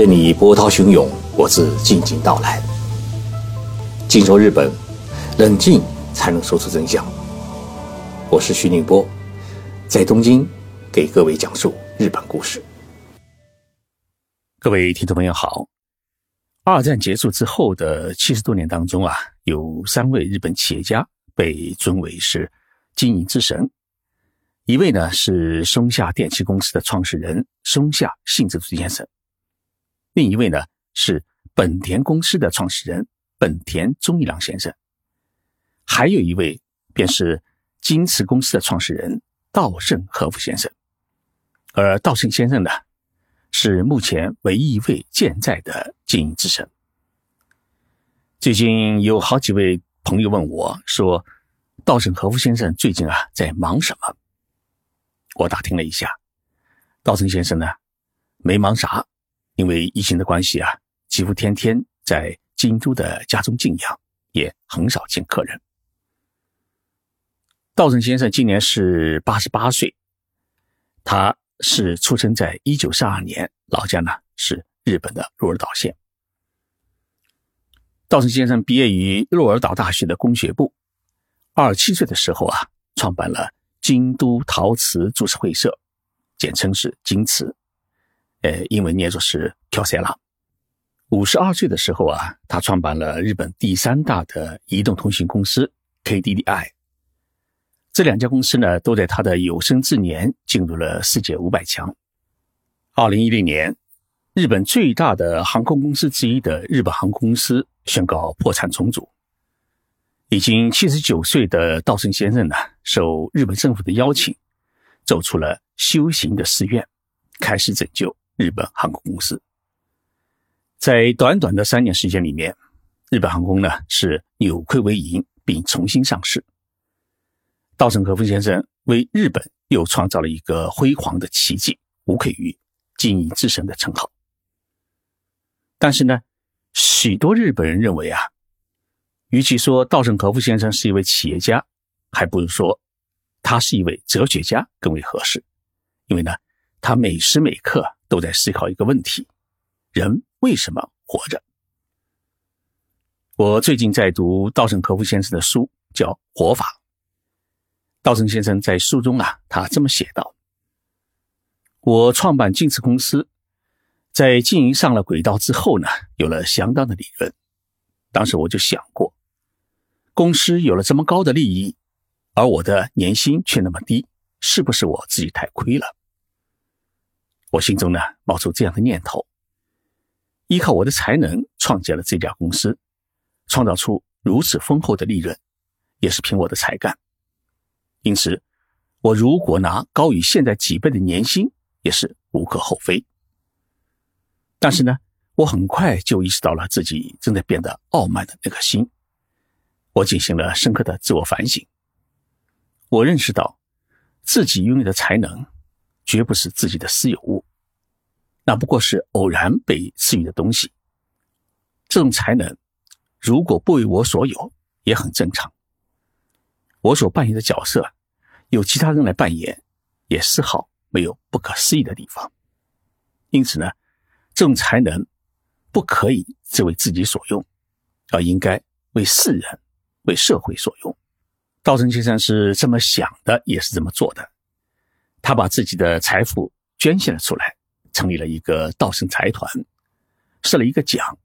任你波涛汹涌，我自静静到来。静说日本，冷静才能说出真相。我是徐宁波，在东京给各位讲述日本故事。各位听众朋友好。二战结束之后的七十多年当中啊，有三位日本企业家被尊为是经营之神。一位呢是松下电器公司的创始人松下幸之助先生，另一位呢是本田公司的创始人本田忠一郎先生，还有一位便是京瓷公司的创始人稻盛和夫先生。而稻盛先生呢，是目前唯一一位健在的经营之神。最近有好几位朋友问我说：“稻盛和夫先生最近啊在忙什么？”我打听了一下，稻盛先生呢，没忙啥，因为疫情的关系啊，几乎天天在京都的家中静养，也很少见客人。稻盛先生今年是八十八岁，他是出生在一九三二年，老家呢是日本的鹿儿岛县。稻盛先生毕业于鹿儿岛大学的工学部，二十七岁的时候啊，创办了。京都陶瓷株式会社，简称是京瓷，呃，英文念作是 k 塞拉。五十二岁的时候啊，他创办了日本第三大的移动通信公司 KDDI。这两家公司呢，都在他的有生之年进入了世界五百强。二零一零年，日本最大的航空公司之一的日本航空公司宣告破产重组。已经七十九岁的稻盛先生呢，受日本政府的邀请，走出了修行的寺院，开始拯救日本航空公司。在短短的三年时间里面，日本航空呢是扭亏为盈，并重新上市。稻盛和夫先生为日本又创造了一个辉煌的奇迹，无愧于经营之神的称号。但是呢，许多日本人认为啊。与其说稻盛和夫先生是一位企业家，还不如说他是一位哲学家更为合适。因为呢，他每时每刻都在思考一个问题：人为什么活着？我最近在读稻盛和夫先生的书，叫《活法》。稻盛先生在书中啊，他这么写道：“我创办京瓷公司，在经营上了轨道之后呢，有了相当的利润。当时我就想过。”公司有了这么高的利益，而我的年薪却那么低，是不是我自己太亏了？我心中呢冒出这样的念头：依靠我的才能创建了这家公司，创造出如此丰厚的利润，也是凭我的才干。因此，我如果拿高于现在几倍的年薪，也是无可厚非。但是呢，我很快就意识到了自己正在变得傲慢的那颗心。我进行了深刻的自我反省。我认识到，自己拥有的才能，绝不是自己的私有物，那不过是偶然被赐予的东西。这种才能，如果不为我所有，也很正常。我所扮演的角色，由其他人来扮演，也丝毫没有不可思议的地方。因此呢，这种才能，不可以只为自己所用，而应该为世人。为社会所用，稻盛先生是这么想的，也是这么做的。他把自己的财富捐献了出来，成立了一个稻盛财团，设了一个奖。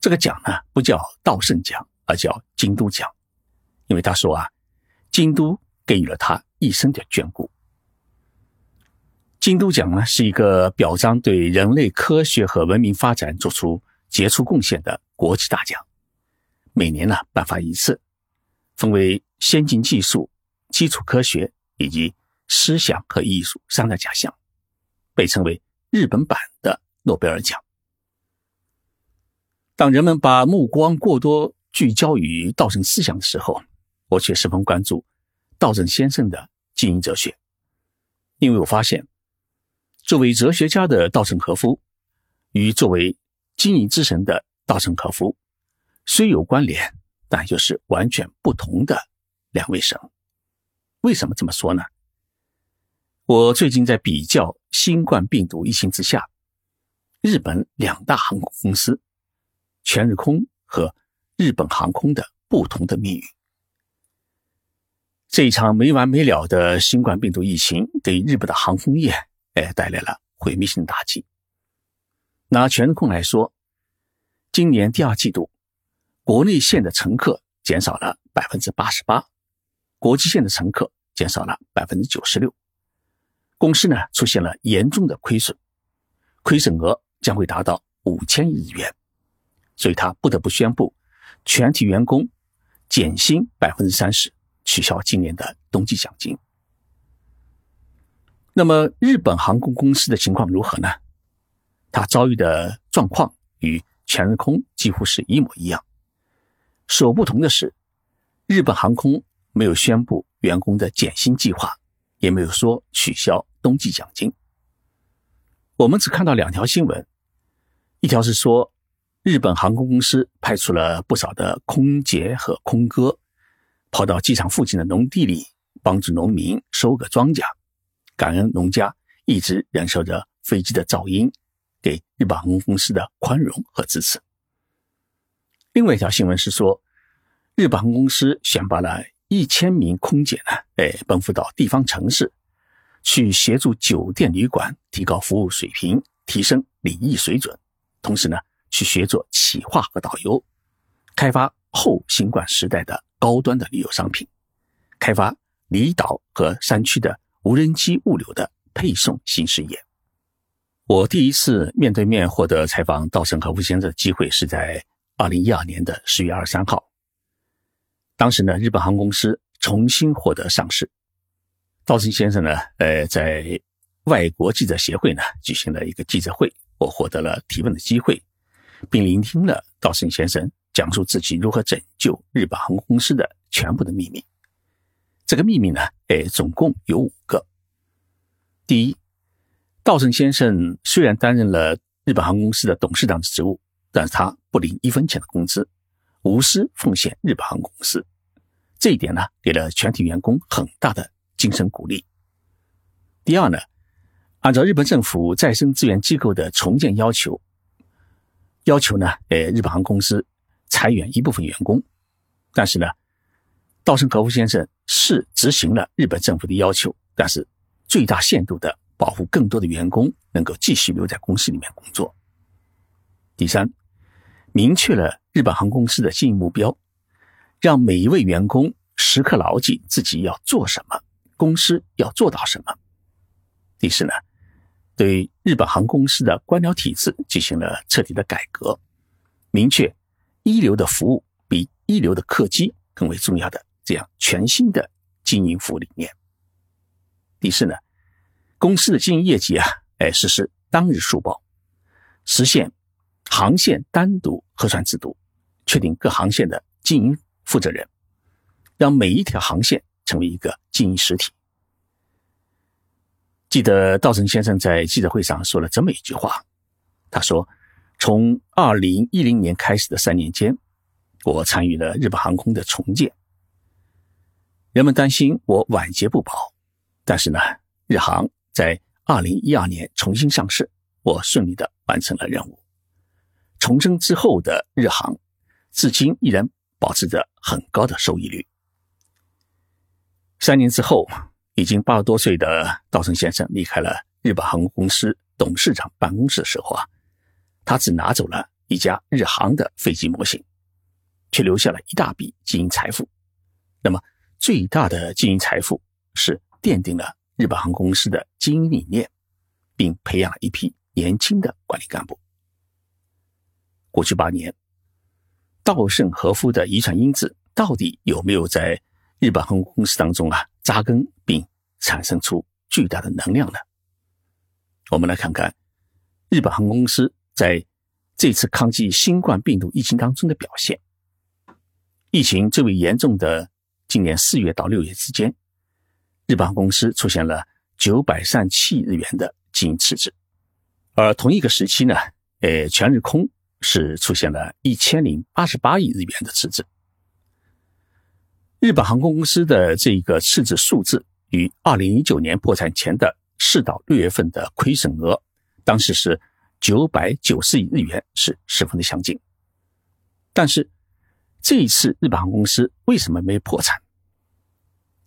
这个奖呢，不叫稻盛奖，而叫京都奖，因为他说啊，京都给予了他一生的眷顾。京都奖呢，是一个表彰对人类科学和文明发展做出杰出贡献的国际大奖。每年呢颁发一次，分为先进技术、基础科学以及思想和艺术三大奖项，被称为日本版的诺贝尔奖。当人们把目光过多聚焦于稻盛思想的时候，我却十分关注稻盛先生的经营哲学，因为我发现，作为哲学家的稻盛和夫与作为经营之神的稻盛和夫。虽有关联，但又是完全不同的两位神。为什么这么说呢？我最近在比较新冠病毒疫情之下，日本两大航空公司全日空和日本航空的不同的命运。这一场没完没了的新冠病毒疫情，对日本的航空业哎带来了毁灭性打击。拿全日空来说，今年第二季度，国内线的乘客减少了百分之八十八，国际线的乘客减少了百分之九十六，公司呢出现了严重的亏损，亏损额将会达到五千亿日元，所以他不得不宣布全体员工减薪百分之三十，取消今年的冬季奖金。那么日本航空公司的情况如何呢？他遭遇的状况与全日空几乎是一模一样，所不同的是，日本航空没有宣布员工的减薪计划，也没有说取消冬季奖金。我们只看到两条新闻，一条是说，日本航空公司派出了不少的空姐和空哥，跑到机场附近的农地里，帮助农民收割庄稼，感恩农家一直忍受着飞机的噪音。给日本航空公司的宽容和支持。另外一条新闻是说，日本航空公司选拔了一千名空姐呢，哎，奔赴到地方城市，去协助酒店旅馆提高服务水平，提升礼仪水准，同时呢，去学做企划和导游，开发后新冠时代的高端的旅游商品，开发离岛和山区的无人机物流的配送新事业。我第一次面对面获得采访稻盛和夫先生的机会是在二零一二年的十月二十三号。当时呢，日本航空公司重新获得上市。稻盛先生呢，呃，在外国记者协会呢举行了一个记者会，我获得了提问的机会，并聆听了稻盛先生讲述自己如何拯救日本航空公司的全部的秘密。这个秘密呢，哎，总共有五个。第一。稻盛先生虽然担任了日本航空公司的董事长的职务，但是他不领一分钱的工资，无私奉献日本航空公司。这一点呢，给了全体员工很大的精神鼓励。第二呢，按照日本政府再生资源机构的重建要求，要求呢，呃，日本航空公司裁员一部分员工，但是呢，稻盛和夫先生是执行了日本政府的要求，但是最大限度的。保护更多的员工能够继续留在公司里面工作。第三，明确了日本航空公司的经营目标，让每一位员工时刻牢记自己要做什么，公司要做到什么。第四呢，对日本航空公司的官僚体制进行了彻底的改革，明确一流的服务比一流的客机更为重要的这样全新的经营服务理念。第四呢。公司的经营业绩啊，哎，实施当日速报，实现航线单独核算制度，确定各航线的经营负责人，让每一条航线成为一个经营实体。记得稻盛先生在记者会上说了这么一句话，他说：“从二零一零年开始的三年间，我参与了日本航空的重建。人们担心我晚节不保，但是呢，日航。”在二零一二年重新上市，我顺利的完成了任务。重生之后的日航，至今依然保持着很高的收益率。三年之后，已经八十多岁的稻盛先生离开了日本航空公司董事长办公室的时候啊，他只拿走了一家日航的飞机模型，却留下了一大笔经营财富。那么，最大的经营财富是奠定了。日本航空公司的经营理念，并培养了一批年轻的管理干部。过去八年，稻盛和夫的遗传因子到底有没有在日本航空公司当中啊扎根，并产生出巨大的能量呢？我们来看看日本航空公司在这次抗击新冠病毒疫情当中的表现。疫情最为严重的今年四月到六月之间。日本航空公司出现了九百三七亿日元的经营赤字，而同一个时期呢，呃，全日空是出现了一千零八十八亿日元的赤字。日本航空公司的这个赤字数字与二零一九年破产前的四到六月份的亏损额，当时是九百九十亿日元是十分的相近。但是这一次日本航空公司为什么没破产？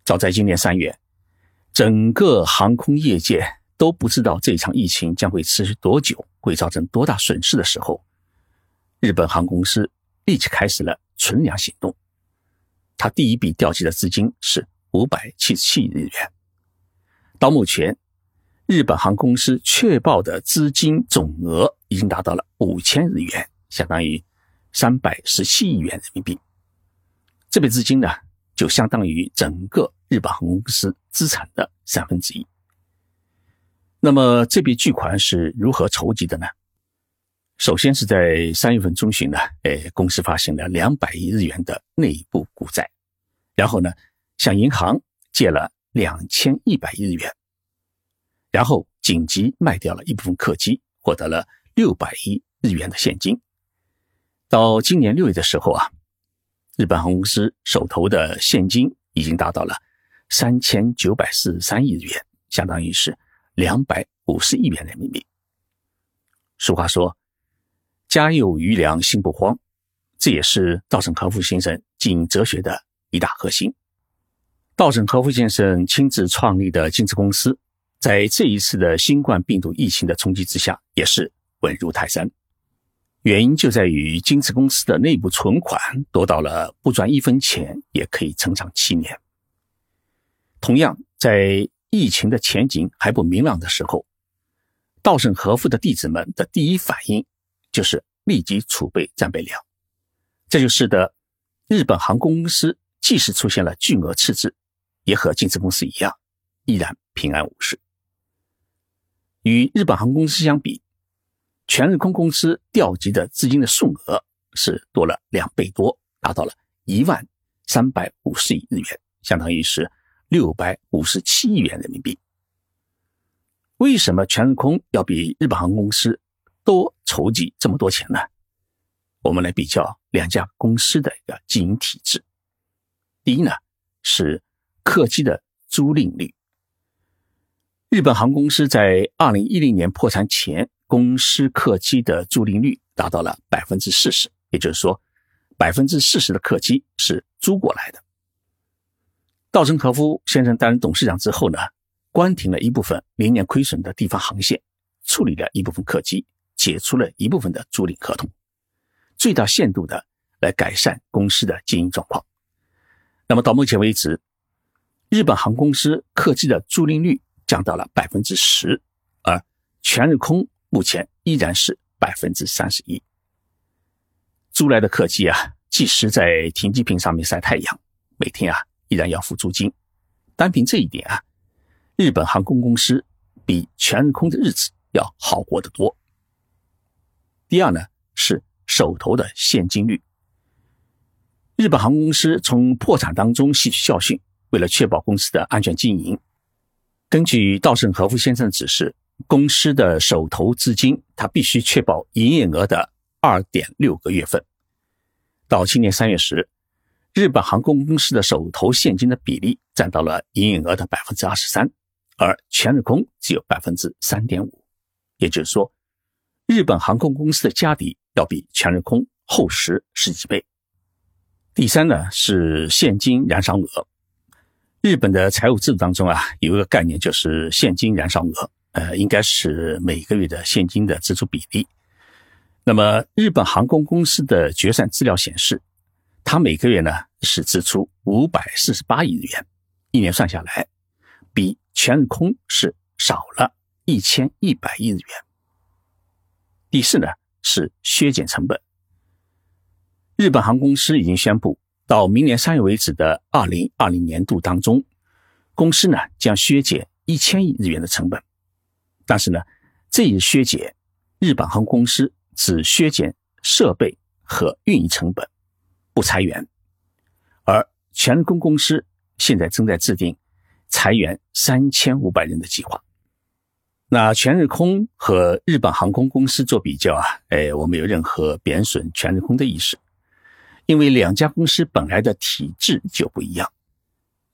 早在今年三月，整个航空业界都不知道这场疫情将会持续多久，会造成多大损失的时候，日本航空公司立即开始了存粮行动。他第一笔调集的资金是五百七十七亿日元。到目前，日本航空公司确报的资金总额已经达到了五千日元，相当于三百十七亿元人民币。这笔资金呢，就相当于整个。日本航空公司资产的三分之一。那么这笔巨款是如何筹集的呢？首先是在三月份中旬呢，哎，公司发行了两百亿日元的内部股债，然后呢，向银行借了两千一百亿日元，然后紧急卖掉了一部分客机，获得了六百亿日元的现金。到今年六月的时候啊，日本航空公司手头的现金已经达到了。三千九百四十三亿日元，相当于是两百五十亿元人民币。俗话说：“家有余粮，心不慌。”这也是稻盛和夫先生经营哲学的一大核心。稻盛和夫先生亲自创立的金瓷公司，在这一次的新冠病毒疫情的冲击之下，也是稳如泰山。原因就在于金瓷公司的内部存款多到了不赚一分钱也可以成长七年。同样，在疫情的前景还不明朗的时候，稻盛和夫的弟子们的第一反应就是立即储备战备粮，这就使得日本航空公司即使出现了巨额赤字，也和金瓷公司一样，依然平安无事。与日本航空公司相比，全日空公司调集的资金的数额是多了两倍多，达到了一万三百五十亿日元，相当于是。六百五十七亿元人民币。为什么全日空要比日本航空公司多筹集这么多钱呢？我们来比较两家公司的一个经营体制。第一呢是客机的租赁率。日本航空公司在二零一零年破产前，公司客机的租赁率达到了百分之四十，也就是说，百分之四十的客机是租过来的。稻盛和夫先生担任董事长之后呢，关停了一部分连年亏损的地方航线，处理了一部分客机，解除了一部分的租赁合同，最大限度的来改善公司的经营状况。那么到目前为止，日本航空公司客机的租赁率降到了百分之十，而全日空目前依然是百分之三十一。租来的客机啊，即使在停机坪上面晒太阳，每天啊。依然要付租金，单凭这一点啊，日本航空公司比全日空的日子要好过得多。第二呢是手头的现金率。日本航空公司从破产当中吸取教训，为了确保公司的安全经营，根据稻盛和夫先生的指示，公司的手头资金它必须确保营业额的二点六个月份。到今年三月时。日本航空公司的手头现金的比例占到了营业额的百分之二十三，而全日空只有百分之三点五，也就是说，日本航空公司的家底要比全日空厚实十几倍。第三呢是现金燃烧额，日本的财务制度当中啊有一个概念就是现金燃烧额，呃，应该是每个月的现金的支出比例。那么日本航空公司的决算资料显示。它每个月呢是支出五百四十八亿日元，一年算下来，比全日空是少了一千一百亿日元。第四呢是削减成本。日本航空公司已经宣布，到明年三月为止的二零二零年度当中，公司呢将削减一千亿日元的成本。但是呢，这一削减，日本航空公司只削减设备和运营成本。不裁员，而全日空公司现在正在制定裁员三千五百人的计划。那全日空和日本航空公司做比较啊，哎，我没有任何贬损全日空的意思，因为两家公司本来的体制就不一样。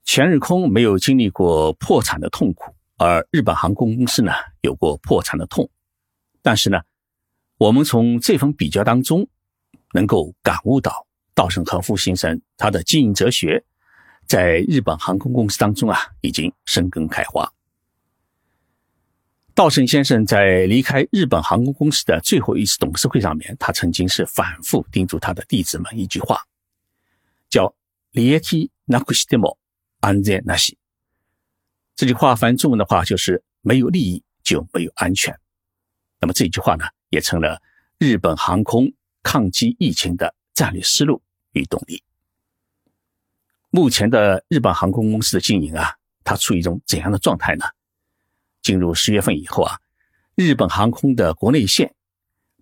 全日空没有经历过破产的痛苦，而日本航空公司呢有过破产的痛，但是呢，我们从这份比较当中，能够感悟到稻盛和夫先生他的经营哲学，在日本航空公司当中啊，已经生根开花。稻盛先生在离开日本航空公司的最后一次董事会上面，他曾经是反复叮嘱他的弟子们一句话，叫“利益なくしても安全なし”。这句话翻译中文的话就是“没有利益就没有安全”。那么这句话呢，也成了日本航空抗击疫情的战略思路与动力。目前的日本航空公司的经营啊，它处于一种怎样的状态呢？ 进入十月份以后啊，日本航空的国内线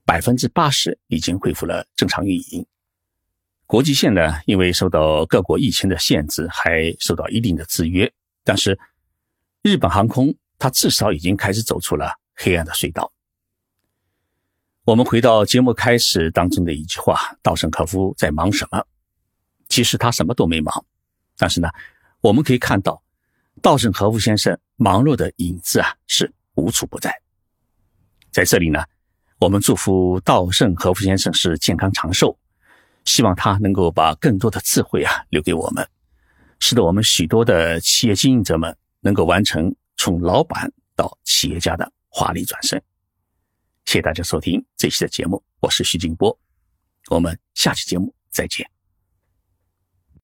百分之八十已经恢复了正常运营，国际线呢，因为受到各国疫情的限制，还受到一定的制约。但是，日本航空它至少已经开始走出了黑暗的隧道。我们回到节目开始当中的一句话：稻盛和夫在忙什么？其实他什么都没忙，但是呢，我们可以看到。稻盛和夫先生忙碌的影子啊，是无处不在。在这里呢，我们祝福稻盛和夫先生是健康长寿，希望他能够把更多的智慧啊留给我们，使得我们许多的企业经营者们能够完成从老板到企业家的华丽转身。谢谢大家收听这期的节目，我是徐静波，我们下期节目再见。